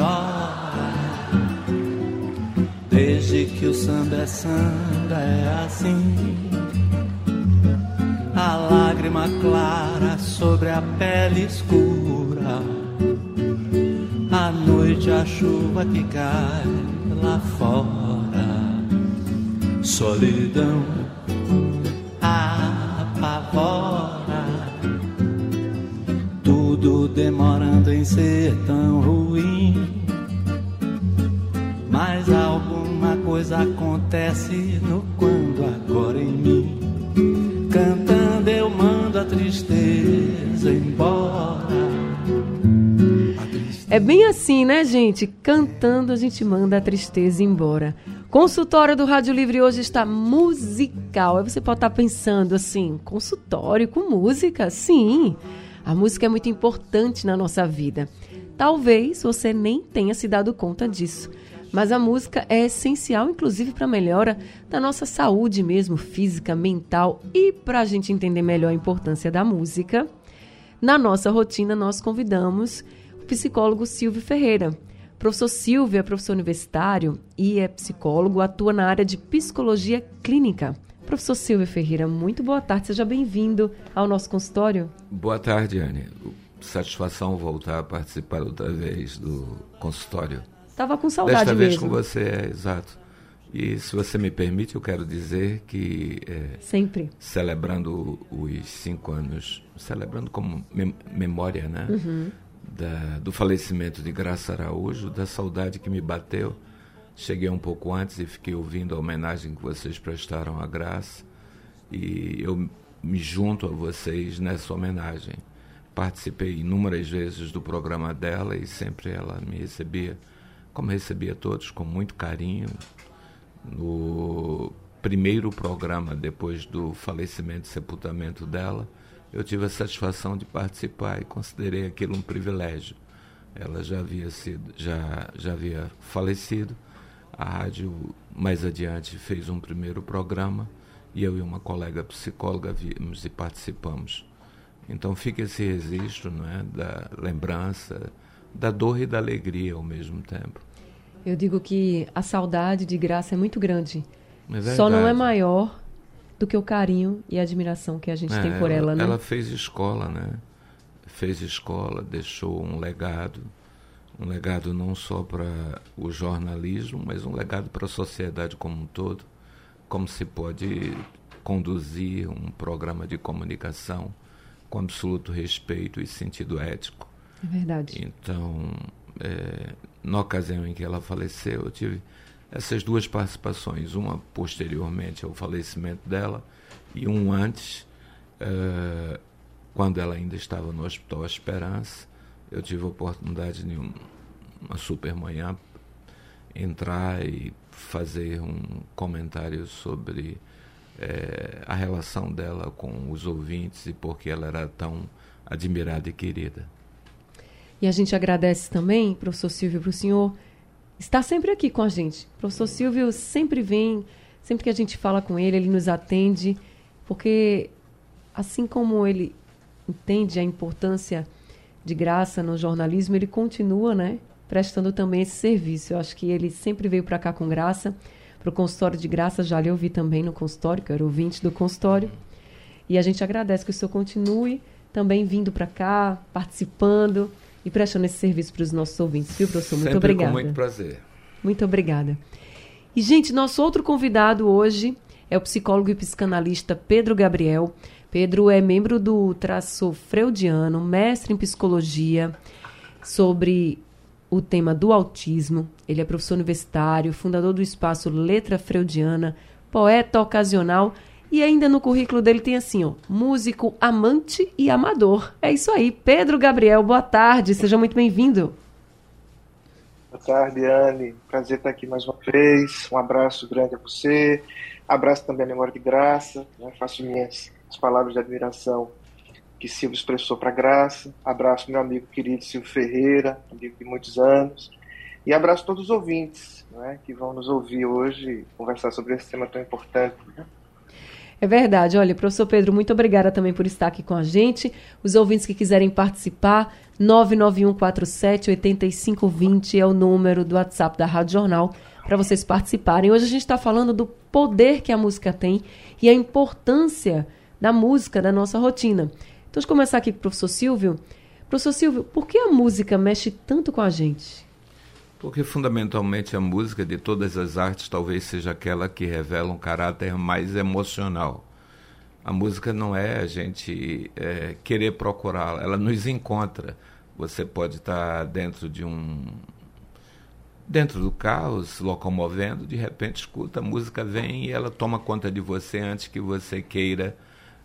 senhora. Desde que o samba é samba, é assim. A lágrima clara sobre a pele escura. À noite a chuva que cai lá fora. Solidão apavora. Tudo demorando em ser tão ruim. É bem assim, né, gente? Cantando a gente manda a tristeza embora. Consultório do Rádio Livre hoje está musical. Aí você pode estar pensando assim, consultório com música? Sim. A música é muito importante na nossa vida. Talvez você nem tenha se dado conta disso. Mas a música é essencial, inclusive, para a melhora da nossa saúde mesmo, física, mental. E para a gente entender melhor a importância da música, na nossa rotina nós convidamos psicólogo Silvio Ferreira. Professor Silvio é professor universitário e é psicólogo, atua na área de psicologia clínica. Professor Silvio Ferreira, muito boa tarde, seja bem-vindo ao nosso consultório. Boa tarde, Anne. Satisfação voltar a participar outra vez do consultório. Estava com saudade Desta mesmo. vez com você, é, exato. E se você me permite, eu quero dizer que. É, Sempre. Celebrando os cinco anos, celebrando como mem memória, né? Uhum. Da, do falecimento de Graça Araújo, da saudade que me bateu. Cheguei um pouco antes e fiquei ouvindo a homenagem que vocês prestaram à Graça. E eu me junto a vocês nessa homenagem. Participei inúmeras vezes do programa dela e sempre ela me recebia, como recebia todos, com muito carinho. No primeiro programa, depois do falecimento e sepultamento dela, eu tive a satisfação de participar e considerei aquilo um privilégio. Ela já havia sido, já, já havia falecido. A rádio mais adiante fez um primeiro programa e eu e uma colega psicóloga vimos e participamos. Então fica esse registro, não é, da lembrança, da dor e da alegria ao mesmo tempo. Eu digo que a saudade de Graça é muito grande. É Só não é maior do que o carinho e a admiração que a gente é, tem por ela, ela, né? Ela fez escola, né? Fez escola, deixou um legado, um legado não só para o jornalismo, mas um legado para a sociedade como um todo. Como se pode conduzir um programa de comunicação com absoluto respeito e sentido ético. É verdade. Então, é, na ocasião em que ela faleceu, eu tive essas duas participações, uma posteriormente ao falecimento dela e um antes, uh, quando ela ainda estava no Hospital Esperança. Eu tive a oportunidade de um, uma super manhã entrar e fazer um comentário sobre é, a relação dela com os ouvintes e por que ela era tão admirada e querida. E a gente agradece também, professor Silvio, para o senhor estar sempre aqui com a gente. O professor Silvio sempre vem, sempre que a gente fala com ele, ele nos atende, porque assim como ele entende a importância de graça no jornalismo, ele continua, né, prestando também esse serviço. Eu acho que ele sempre veio para cá com graça, para o consultório de graça, já lhe ouvi também no consultório, que eu era ouvinte do consultório. E a gente agradece que o senhor continue também vindo para cá, participando e prestando esse serviço para os nossos ouvintes, viu, professor? Muito Sempre obrigada. Com muito prazer. Muito obrigada. E, gente, nosso outro convidado hoje é o psicólogo e psicanalista Pedro Gabriel. Pedro é membro do traço freudiano, mestre em psicologia sobre o tema do autismo. Ele é professor universitário, fundador do espaço Letra Freudiana, poeta ocasional e ainda no currículo dele tem assim, ó, músico, amante e amador. É isso aí. Pedro Gabriel, boa tarde, seja muito bem-vindo. Boa tarde, Anne. Prazer estar aqui mais uma vez. Um abraço grande a você. Abraço também a memória de graça. Né? Faço minhas palavras de admiração que Silvio expressou para Graça. Abraço meu amigo querido Silvio Ferreira, amigo de muitos anos. E abraço todos os ouvintes né, que vão nos ouvir hoje conversar sobre esse tema tão importante. Né? É verdade. Olha, professor Pedro, muito obrigada também por estar aqui com a gente. Os ouvintes que quiserem participar, 991478520 é o número do WhatsApp da Rádio Jornal para vocês participarem. Hoje a gente está falando do poder que a música tem e a importância da música na nossa rotina. Então, deixa eu começar aqui com o professor Silvio. Professor Silvio, por que a música mexe tanto com a gente? Porque fundamentalmente a música de todas as artes talvez seja aquela que revela um caráter mais emocional. A música não é a gente é, querer procurá-la, ela nos encontra. Você pode estar dentro de um. dentro do carro, se locomovendo, de repente escuta, a música vem e ela toma conta de você antes que você queira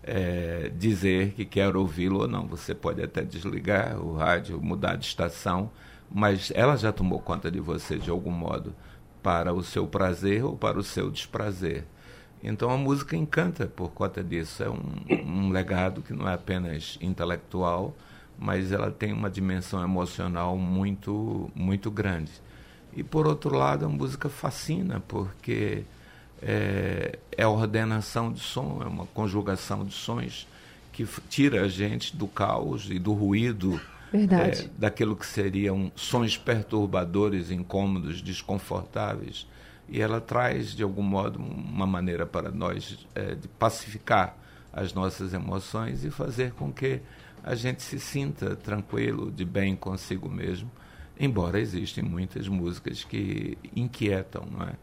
é, dizer que quer ouvi-lo ou não. Você pode até desligar o rádio, mudar de estação mas ela já tomou conta de você de algum modo, para o seu prazer ou para o seu desprazer. Então a música encanta por conta disso. É um, um legado que não é apenas intelectual, mas ela tem uma dimensão emocional muito, muito grande. E por outro lado, a música fascina, porque é, é ordenação de som, é uma conjugação de sons que tira a gente do caos e do ruído É, daquilo que seriam sons perturbadores, incômodos, desconfortáveis. E ela traz, de algum modo, uma maneira para nós é, de pacificar as nossas emoções e fazer com que a gente se sinta tranquilo, de bem consigo mesmo. Embora existem muitas músicas que inquietam, não é?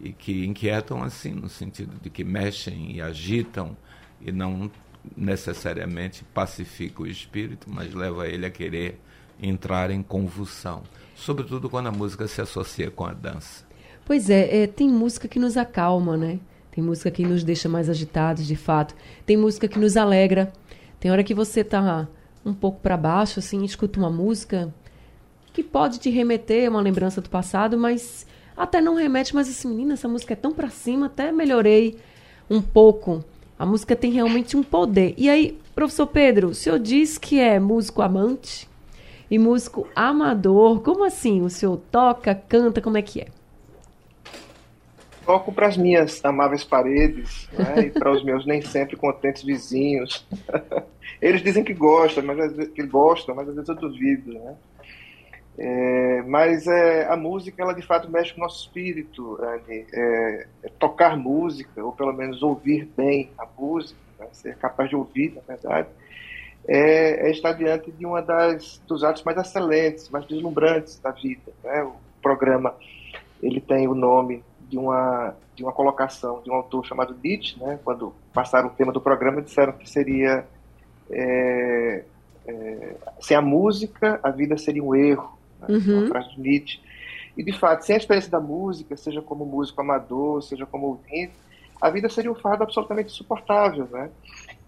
E que inquietam assim, no sentido de que mexem e agitam e não necessariamente pacifica o espírito, mas leva ele a querer entrar em convulsão, sobretudo quando a música se associa com a dança. Pois é, é, tem música que nos acalma, né? Tem música que nos deixa mais agitados, de fato. Tem música que nos alegra. Tem hora que você tá um pouco para baixo, assim, escuta uma música que pode te remeter a uma lembrança do passado, mas até não remete, mas assim, menina, essa música é tão para cima, até melhorei um pouco a música tem realmente um poder. E aí, professor Pedro, o senhor diz que é músico amante e músico amador. Como assim? O senhor toca, canta, como é que é? Toco para as minhas amáveis paredes né? e para os meus nem sempre contentes vizinhos. Eles dizem que gostam, mas que gostam, mas às vezes eu duvido, né? É, mas é, a música, ela de fato mexe com o nosso espírito. É, é, tocar música, ou pelo menos ouvir bem a música, né, ser capaz de ouvir, na verdade, é, é, estar diante de uma das dos atos mais excelentes, mais deslumbrantes da vida. Né? O programa ele tem o nome de uma de uma colocação de um autor chamado Nietzsche, né? Quando passaram o tema do programa, disseram que seria é, é, sem a música a vida seria um erro né? uhum. uma frase de Nietzsche. E, de fato, sem a experiência da música, seja como músico amador, seja como ouvinte, a vida seria um fardo absolutamente insuportável, né?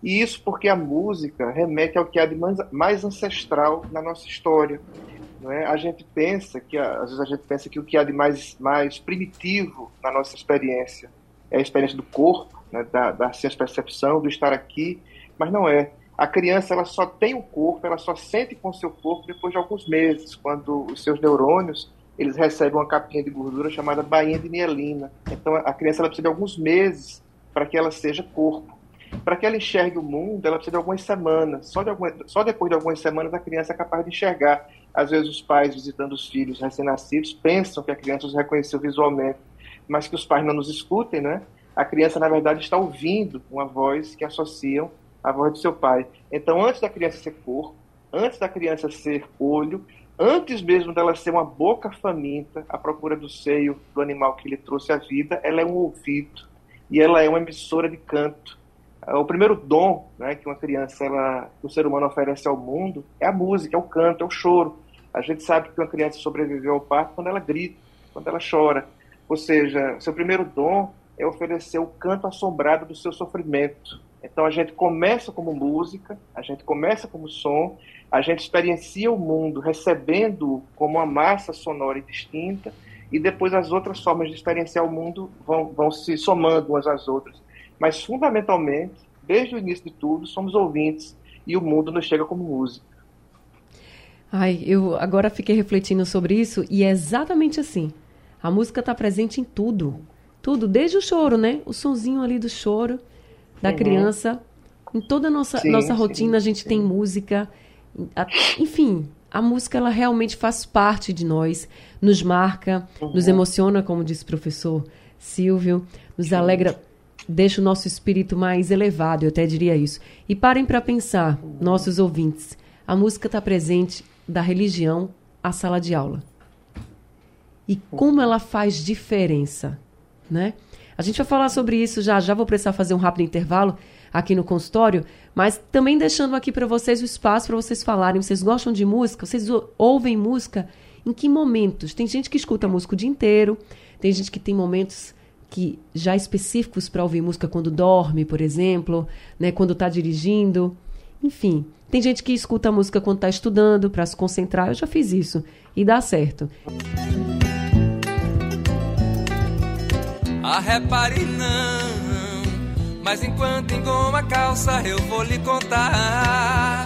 E isso porque a música remete ao que há de mais ancestral na nossa história. Não é? A gente pensa que, às vezes a gente pensa que o que há de mais, mais primitivo na nossa experiência é a experiência do corpo, né? da, da percepção, do estar aqui, mas não é. A criança ela só tem o corpo, ela só sente com o seu corpo depois de alguns meses, quando os seus neurônios eles recebem uma capinha de gordura chamada bainha de mielina. Então a criança ela precisa de alguns meses para que ela seja corpo. Para que ela enxergue o mundo, ela precisa de algumas semanas. Só, de algumas, só depois de algumas semanas a criança é capaz de enxergar. Às vezes os pais visitando os filhos recém-nascidos pensam que a criança os reconheceu visualmente, mas que os pais não nos escutem, né? A criança na verdade está ouvindo uma voz que associam a voz do seu pai. Então, antes da criança ser corpo, antes da criança ser olho, antes mesmo dela ser uma boca faminta à procura do seio do animal que lhe trouxe a vida, ela é um ouvido e ela é uma emissora de canto. O primeiro dom né, que uma criança, ela, o ser humano oferece ao mundo é a música, é o canto, é o choro. A gente sabe que uma criança sobreviveu ao parto quando ela grita, quando ela chora. Ou seja, seu primeiro dom é oferecer o canto assombrado do seu sofrimento Então a gente começa como música, a gente começa como som, a gente experiencia o mundo recebendo como uma massa sonora distinta e depois as outras formas de experienciar o mundo vão, vão se somando umas às outras. Mas fundamentalmente, desde o início de tudo, somos ouvintes e o mundo nos chega como música. Ai, eu agora fiquei refletindo sobre isso e é exatamente assim. A música está presente em tudo. Tudo, desde o choro, né? O sonzinho ali do choro da uhum. criança. Em toda a nossa, sim, nossa rotina sim, a gente sim. tem música. Enfim, a música ela realmente faz parte de nós, nos marca, uhum. nos emociona, como disse o professor Silvio, nos alegra, deixa o nosso espírito mais elevado, eu até diria isso. E parem para pensar, uhum. nossos ouvintes, a música está presente da religião à sala de aula. E como ela faz diferença, né? A gente vai falar sobre isso já, já vou precisar fazer um rápido intervalo aqui no consultório, mas também deixando aqui para vocês o espaço para vocês falarem. Vocês gostam de música? Vocês ouvem música? Em que momentos? Tem gente que escuta música o dia inteiro, tem gente que tem momentos que já específicos para ouvir música quando dorme, por exemplo, né, quando está dirigindo. Enfim, tem gente que escuta música quando está estudando para se concentrar. Eu já fiz isso e dá certo. Ah, repare não, mas enquanto engoma a calça eu vou lhe contar.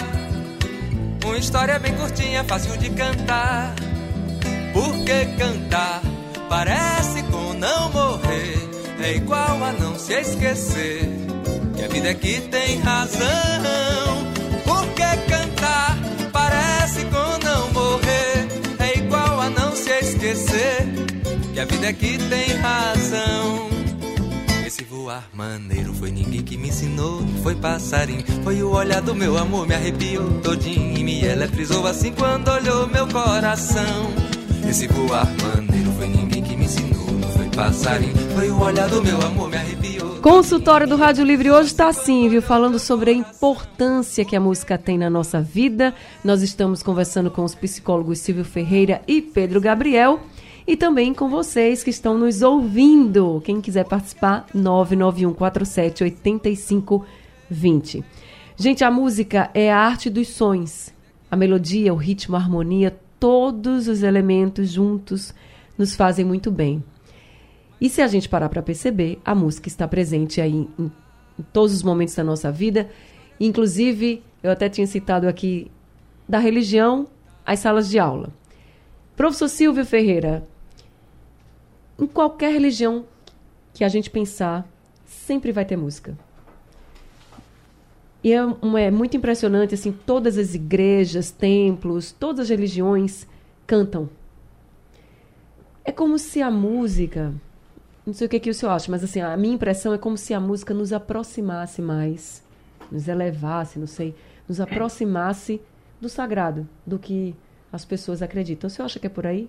Uma história bem curtinha, fácil de cantar. Porque cantar? Parece com não morrer. É igual a não se esquecer Que a vida é que tem razão vida é que tem razão. Esse voar maneiro foi ninguém que me ensinou, foi passarinho, foi o olhar do meu amor, me arrepiou todinho e me eletrizou assim quando olhou meu coração. Esse voar maneiro foi ninguém que me ensinou, foi passarinho, foi o olhar do meu amor, me arrepiou. Consultório do Rádio Livre hoje está assim, viu? Falando sobre a importância que a música tem na nossa vida. Nós estamos conversando com os psicólogos Silvio Ferreira e Pedro Gabriel e também com vocês que estão nos ouvindo. Quem quiser participar, 99147 8520. Gente, a música é a arte dos sons. A melodia, o ritmo, a harmonia, todos os elementos juntos nos fazem muito bem. E se a gente parar para perceber, a música está presente aí em, em todos os momentos da nossa vida. Inclusive, eu até tinha citado aqui da religião às salas de aula. Professor Silvio Ferreira, em qualquer religião que a gente pensar, sempre vai ter música. E é, é, muito impressionante, assim, todas as igrejas, templos, todas as religiões cantam. É como se a música, não sei o que, que o senhor acha, mas assim, a minha impressão é como se a música nos aproximasse mais, nos elevasse, não sei, nos aproximasse do sagrado, do que as pessoas acreditam. O senhor acha que é por aí?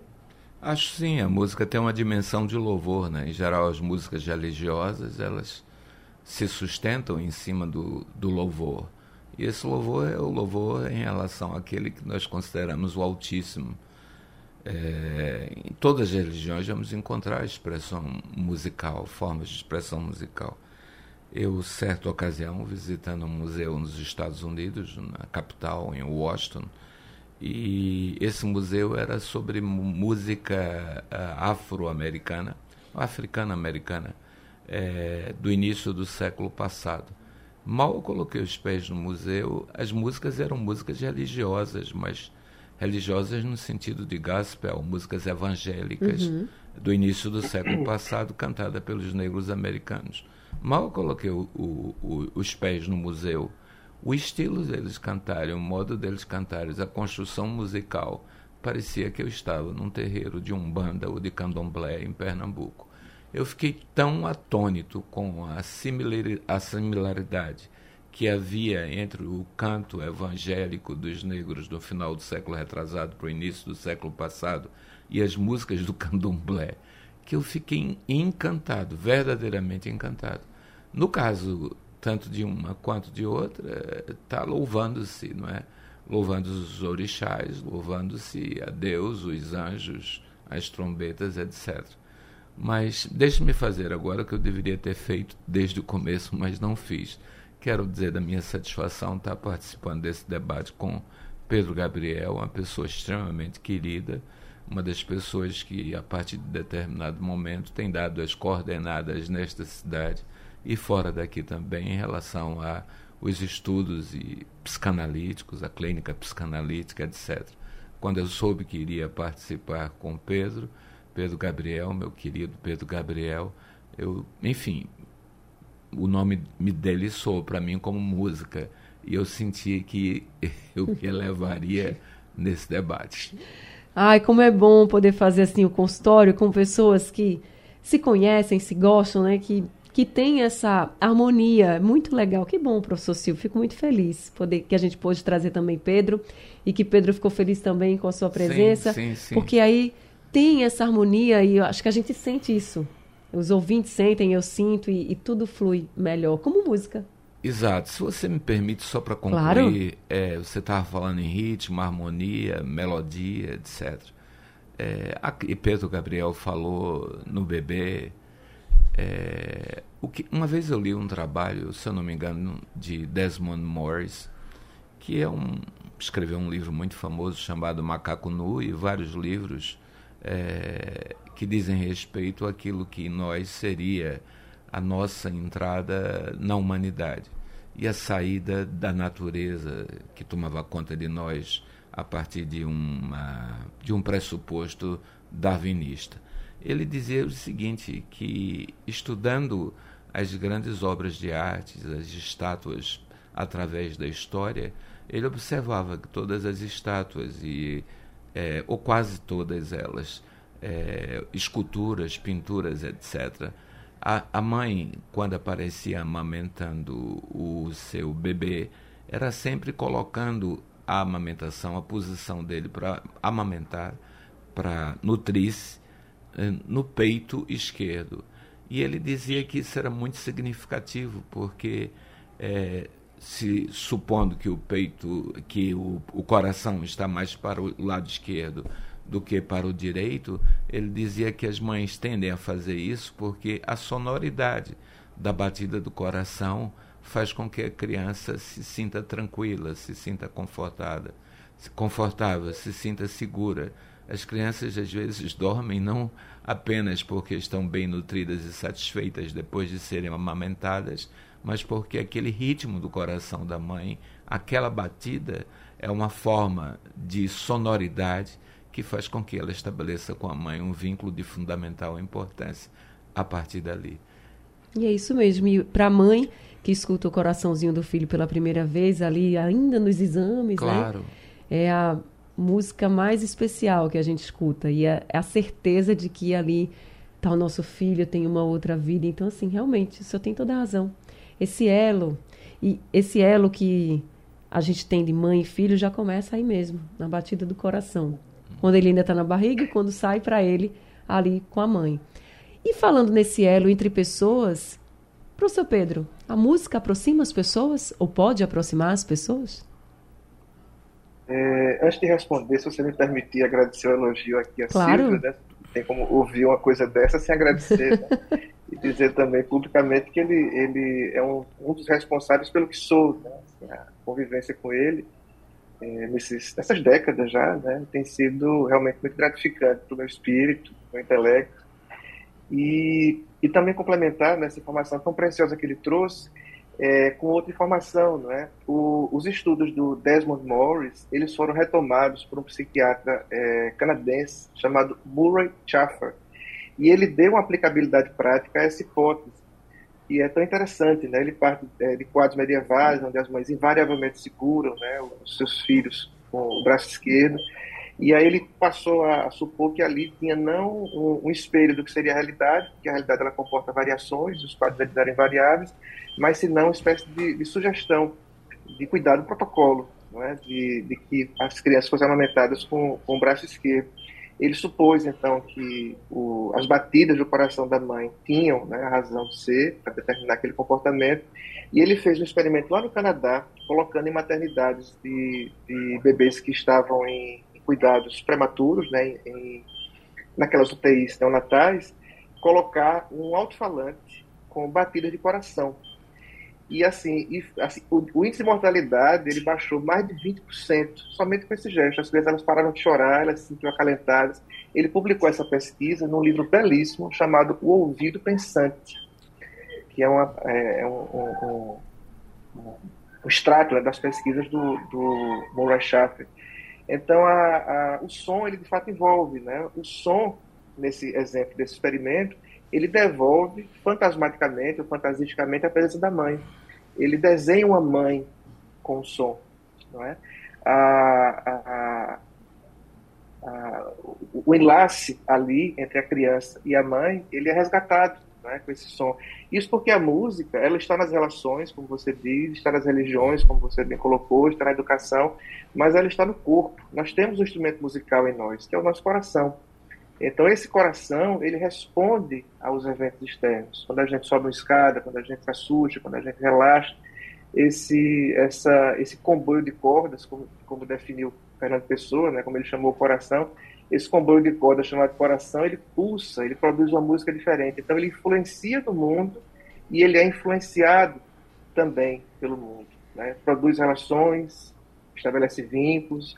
Acho sim, a música tem uma dimensão de louvor, né? Em geral, as músicas religiosas, elas se sustentam em cima do, do louvor. E esse louvor é o louvor em relação àquele que nós consideramos o Altíssimo. É, em todas as religiões vamos encontrar expressão musical, formas de expressão musical. Eu, certa ocasião, visitando um museu nos Estados Unidos, na capital, em Washington, e esse museu era sobre música uh, afro-americana, africana-americana, é, do início do século passado. Mal eu coloquei os pés no museu, as músicas eram músicas religiosas, mas religiosas no sentido de gospel, músicas evangélicas uhum. do início do século passado, cantada pelos negros americanos. Mal eu coloquei o, o, o, os pés no museu, o estilo deles cantarem, o modo deles cantarem, a construção musical, parecia que eu estava num terreiro de umbanda ou de candomblé em Pernambuco. Eu fiquei tão atônito com a, a similaridade que havia entre o canto evangélico dos negros do final do século retrasado para o início do século passado e as músicas do candomblé, que eu fiquei encantado, verdadeiramente encantado. No caso tanto de uma quanto de outra, está louvando-se, não é? Louvando os orixás, louvando-se a Deus, os anjos, as trombetas, etc. Mas deixe-me fazer agora o que eu deveria ter feito desde o começo, mas não fiz, quero dizer da minha satisfação estar participando desse debate com Pedro Gabriel, uma pessoa extremamente querida, uma das pessoas que, a partir de determinado momento, tem dado as coordenadas nesta cidade e fora daqui também em relação a os estudos e psicanalíticos, a clínica psicanalítica, etc. Quando eu soube que iria participar com Pedro, Pedro Gabriel, meu querido Pedro Gabriel, eu, enfim, o nome dele soou para mim como música e eu senti que eu me levaria nesse debate. Ai, como é bom poder fazer assim o consultório com pessoas que se conhecem, se gostam, né? Que, que tem essa harmonia. Muito legal. Que bom, professor Silvio. Fico muito feliz poder que a gente pôde trazer também Pedro e que Pedro ficou feliz também com a sua presença. Sim, sim, sim. Porque aí tem essa harmonia e eu acho que a gente sente isso. Os ouvintes sentem, eu sinto e, e tudo flui melhor, como música. Exato. Se você me permite, só para concluir, claro. é, você estava falando em ritmo, harmonia, melodia, etc. É, a, e Pedro Gabriel falou no bebê. É, o que, uma vez eu li um trabalho, se eu não me engano, de Desmond Morris, que é um, escreveu um livro muito famoso chamado Macaco Nu e vários livros é, que dizem respeito àquilo que nós seria a nossa entrada na humanidade e a saída da natureza que tomava conta de nós a partir de, uma, de um pressuposto darwinista. Ele dizia o seguinte, que estudando as grandes obras de artes, as estátuas através da história, ele observava que todas as estátuas, e, é, ou quase todas elas, é, esculturas, pinturas, etc. A, a mãe, quando aparecia amamentando o seu bebê, era sempre colocando a amamentação, a posição dele para amamentar, para nutrir-se, no peito esquerdo. E ele dizia que isso era muito significativo, porque é, se supondo que o peito, que o, o coração está mais para o lado esquerdo, do que para o direito, ele dizia que as mães tendem a fazer isso porque a sonoridade da batida do coração faz com que a criança se sinta tranquila, se sinta confortada, confortável, se sinta segura. As crianças às vezes dormem não apenas porque estão bem nutridas e satisfeitas depois de serem amamentadas, mas porque aquele ritmo do coração da mãe, aquela batida, é uma forma de sonoridade que faz com que ela estabeleça com a mãe um vínculo de fundamental importância a partir dali. E é isso mesmo. E para a mãe que escuta o coraçãozinho do filho pela primeira vez ali, ainda nos exames, né? claro. né? É a música mais especial que a gente escuta e é, é a certeza de que ali está o nosso filho, tem uma outra vida. Então, assim, realmente, o senhor tem toda a razão. Esse elo, e esse elo que a gente tem de mãe e filho já começa aí mesmo, na batida do coração quando ele ainda está na barriga e quando sai para ele ali com a mãe. E falando nesse elo entre pessoas, professor Pedro, a música aproxima as pessoas ou pode aproximar as pessoas? É, antes de responder, se você me permitir agradecer o elogio aqui a claro. Silvia, né? tem como ouvir uma coisa dessa sem agradecer, né? e dizer também publicamente que ele, ele é um, um dos responsáveis pelo que sou, né? Assim, a convivência com ele é, nesses, nessas décadas já, né, tem sido realmente muito gratificante para o meu espírito, para o meu intelecto. E, e também complementar nessa informação tão preciosa que ele trouxe é, com outra informação, não é? O, os estudos do Desmond Morris eles foram retomados por um psiquiatra é, canadense chamado Murray Chaffer e ele deu uma aplicabilidade prática a essa hipótese e é tão interessante, né? Ele parte é, de quadros medievais, onde as mães invariavelmente seguram, né, os seus filhos com o braço esquerdo, e aí ele passou a, supor que ali tinha não um, um, espelho do que seria a realidade, que a realidade ela comporta variações, os quadros eram invariáveis, mas se não uma espécie de, de sugestão, de cuidado protocolo, é? de, de, que as crianças fossem amamentadas com, com o braço esquerdo. Ele supôs, então, que o, as batidas do coração da mãe tinham né, a razão de ser para determinar aquele comportamento, e ele fez um experimento lá no Canadá, colocando em maternidades de, de bebês que estavam em cuidados prematuros, né, em, naquelas UTIs neonatais, colocar um alto-falante com batidas de coração. E assim, e, assim o, o, índice de mortalidade ele baixou mais de 20% somente com esse gesto. As crianças elas pararam de chorar, elas se sentiam acalentadas. Ele publicou essa pesquisa num livro belíssimo chamado O Ouvido Pensante, que é, uma, é, é um, um, um, um extrato né, das pesquisas do, do Murray Schafer. Então, a, a, o som, ele de fato envolve. Né? O som, nesse exemplo desse experimento, ele devolve fantasmaticamente ou fantasisticamente a presença da mãe. Ele desenha uma mãe com o som. Não é? a, o enlace ali entre a criança e a mãe, ele é resgatado né, com esse som. Isso porque a música, ela está nas relações, como você diz, está nas religiões, como você bem colocou, está na educação, mas ela está no corpo. Nós temos um instrumento musical em nós, que é o nosso coração. Então esse coração, ele responde aos eventos externos. Quando a gente sobe uma escada, quando a gente se assusta, quando a gente relaxa, esse essa esse comboio de cordas, como, como definiu Fernando Pessoa, né, como ele chamou o coração, esse comboio de cordas chamado coração, ele pulsa, ele produz uma música diferente. Então ele influencia no mundo e ele é influenciado também pelo mundo. Né? Produz relações, estabelece vínculos,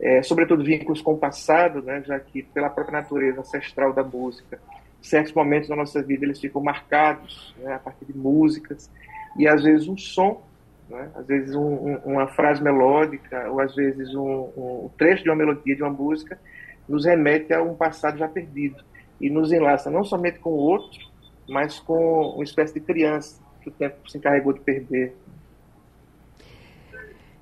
é, sobretudo vínculos com o passado, né? já que pela própria natureza ancestral da música, certos momentos da nossa vida eles ficam marcados né? a partir de músicas e às vezes um som, né? às vezes um, um, uma frase melódica ou às vezes um, um trecho de uma melodia de uma música nos remete a um passado já perdido e nos enlaça não somente com o outro, mas com uma espécie de criança que o tempo se encarregou de perder.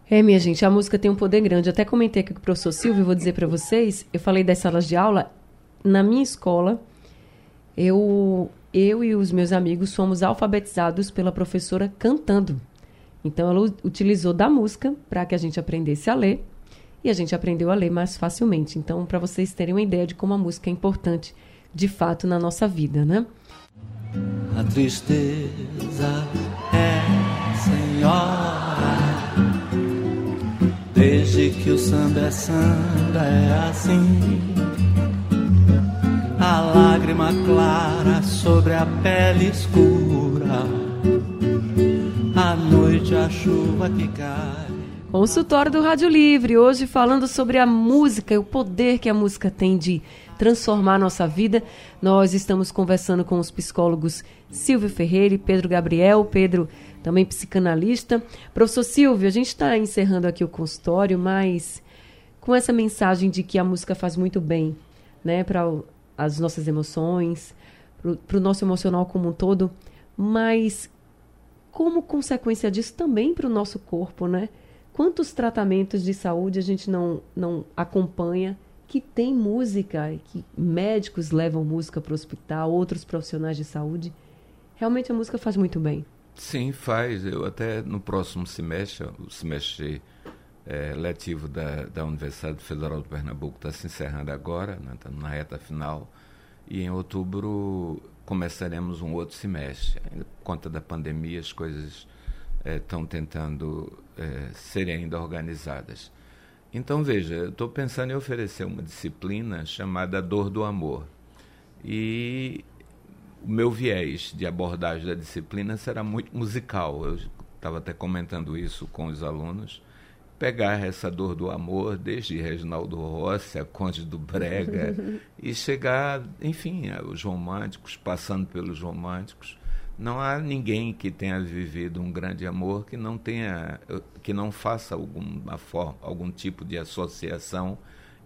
É, minha gente, a música tem um poder grande. Eu até comentei aqui com o professor Silvio, vou dizer para vocês, eu falei das salas de aula, na minha escola, eu, eu e os meus amigos fomos alfabetizados pela professora cantando. Então, ela utilizou da música para que a gente aprendesse a ler e a gente aprendeu a ler mais facilmente. Então, para vocês terem uma ideia de como a música é importante de fato na nossa vida, né? A tristeza é senhora, desde que o samba é samba é assim. A lágrima clara sobre a pele escura, a noite a chuva que cai Consultório do Rádio Livre, hoje falando sobre a música e o poder que a música tem de transformar nossa vida. Nós estamos conversando com os psicólogos Silvio Ferreira e Pedro Gabriel, Pedro também psicanalista. Professor Silvio, a gente está encerrando aqui o consultório, mas com essa mensagem de que a música faz muito bem né, para as nossas emoções, para o nosso emocional como um todo, mas como consequência disso também para o nosso corpo, né? Quantos tratamentos de saúde a gente não, não acompanha que tem música, que médicos levam música para o hospital, outros profissionais de saúde? Realmente a música faz muito bem. Sim, faz. Eu até no próximo semestre, o semestre é, letivo da, da Universidade Federal de Pernambuco está se encerrando agora, está né, na reta final, e em outubro começaremos um outro semestre. Por conta da pandemia, as coisas estão é, tentando é, serem ainda organizadas. Então, veja, eu estou pensando em oferecer uma disciplina chamada Dor do Amor. E o meu viés de abordagem da disciplina será muito musical. Eu estava até comentando isso com os alunos. Pegar essa dor do amor, desde Reginaldo Rossi, a Conde do Brega, e chegar, enfim, aos românticos, passando pelos românticos, não há ninguém que tenha vivido um grande amor que não tenha, que não faça alguma forma, algum tipo de associação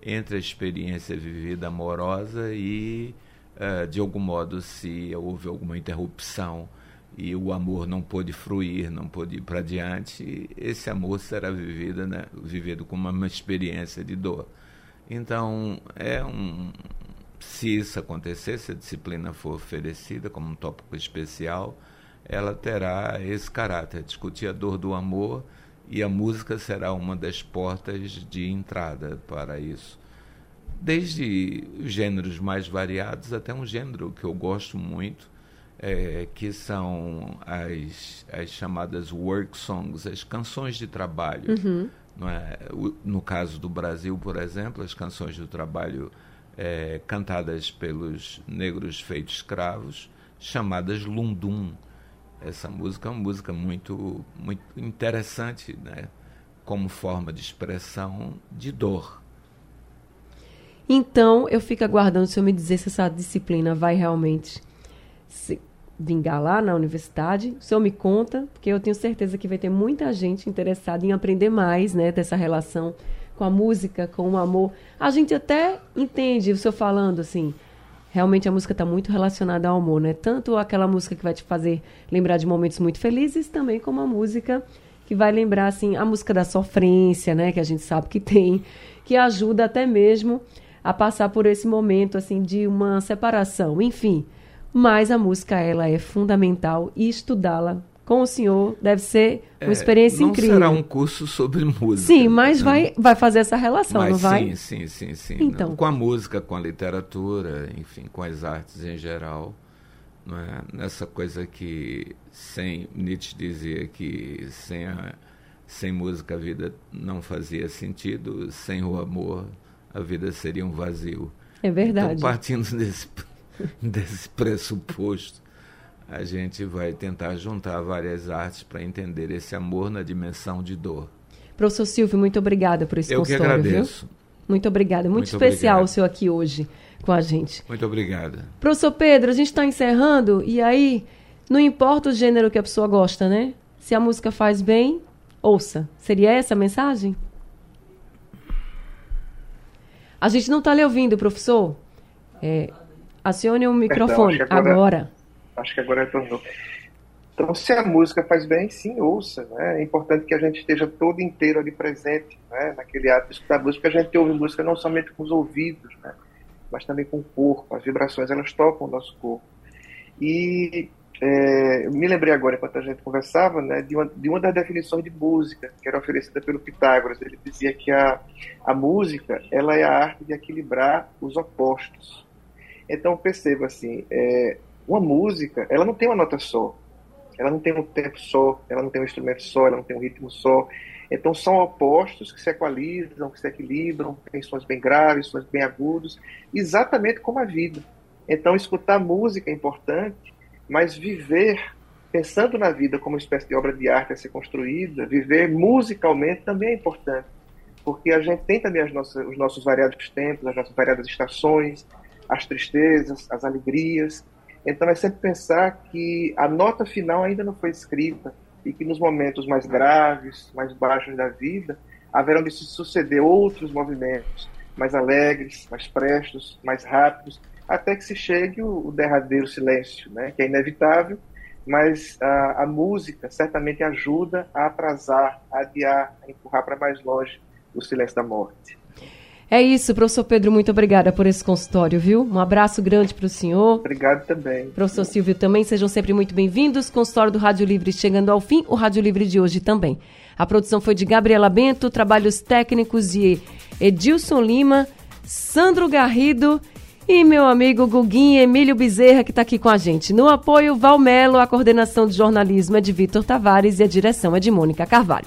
entre a experiência vivida amorosa e, uh, de algum modo, se houve alguma interrupção e o amor não pôde fruir, não pôde ir para diante, esse amor será vivido, né, vivido como uma experiência de dor. Então, é um, se isso acontecer, se a disciplina for oferecida como um tópico especial, ela terá esse caráter, discutir a dor do amor e a música será uma das portas de entrada para isso. Desde gêneros mais variados até um gênero que eu gosto muito, é, que são as, as chamadas work songs, as canções de trabalho. Uhum. É? No caso do Brasil, por exemplo, as canções do trabalho é, cantadas pelos negros feitos escravos, chamadas lundum. essa música é uma música muito, muito interessante, né? como forma de expressão de dor. Então, eu fico aguardando o senhor me dizer se essa disciplina vai realmente se vingar lá na universidade. O senhor me conta, porque eu tenho certeza que vai ter muita gente interessada em aprender mais né, dessa relação com a música, com o amor. A gente até entende o senhor falando assim, realmente a música está muito relacionada ao amor, né? Tanto aquela música que vai te fazer lembrar de momentos muito felizes, também como a música que vai lembrar assim a música da sofrência, né? Que a gente sabe que tem, que ajuda até mesmo a passar por esse momento assim de uma separação, enfim. Mas a música ela é fundamental e estudá-la com o senhor deve ser uma é, experiência não incrível. Não será um curso sobre música. Sim, mas vai, vai fazer essa relação, mas não vai? Sim, sim, sim, sim. Então. Com a música, com a literatura, enfim, com as artes em geral. É? Nessa coisa que sem Nietzsche dizia que sem, a, sem música a vida não fazia sentido, sem o amor a vida seria um vazio. É verdade. Então, partindo desse, desse pressuposto, a gente vai tentar juntar várias artes para entender esse amor na dimensão de dor. Professor Silvio, muito obrigada por esse Eu consultório. Eu que agradeço. Viu? Muito obrigada. Muito, muito especial obrigado. o seu aqui hoje com a gente. Muito obrigada. Professor Pedro, a gente está encerrando e aí não importa o gênero que a pessoa gosta, né? Se a música faz bem, ouça. Seria essa a mensagem? A gente não está lhe ouvindo, professor. É, acione o microfone Perdão, agora, agora. Acho que agora retornou. Então, se a música faz bem, sim, ouça. Né? É importante que a gente esteja todo inteiro ali presente, né? naquele ato de escutar música, porque a gente ouve música não somente com os ouvidos, né? mas também com o corpo. As vibrações, elas tocam o nosso corpo. E é, eu me lembrei agora, enquanto a gente conversava, né, de, uma, de uma das definições de música que era oferecida pelo Pitágoras. Ele dizia que a, a música ela é a arte de equilibrar os opostos. Então, perceba assim, é, uma música, ela não tem uma nota só, ela não tem um tempo só, ela não tem um instrumento só, ela não tem um ritmo só. Então são opostos que se equalizam, que se equilibram, tem sons bem graves, sons bem agudos, exatamente como a vida. Então escutar música é importante, mas viver pensando na vida como uma espécie de obra de arte a ser construída, viver musicalmente também é importante, porque a gente tem também nossas, os nossos variados tempos, as nossas variadas estações, as tristezas, as alegrias, então é sempre pensar que a nota final ainda não foi escrita e que nos momentos mais graves, mais baixos da vida, haverão de se suceder outros movimentos mais alegres, mais prestos, mais rápidos, até que se chegue o, derradeiro silêncio, né, que é inevitável, mas a, a música certamente ajuda a atrasar, a adiar, a empurrar para mais longe o silêncio da morte. É isso, professor Pedro, muito obrigada por esse consultório, viu? Um abraço grande para o senhor. Obrigado também. Professor Silvio também, sejam sempre muito bem-vindos. Consultório do Rádio Livre chegando ao fim, o Rádio Livre de hoje também. A produção foi de Gabriela Bento, trabalhos técnicos de Edilson Lima, Sandro Garrido e meu amigo Guguinho Emílio Bezerra, que está aqui com a gente. No apoio, Valmelo, a coordenação de jornalismo é de Vitor Tavares e a direção é de Mônica Carvalho.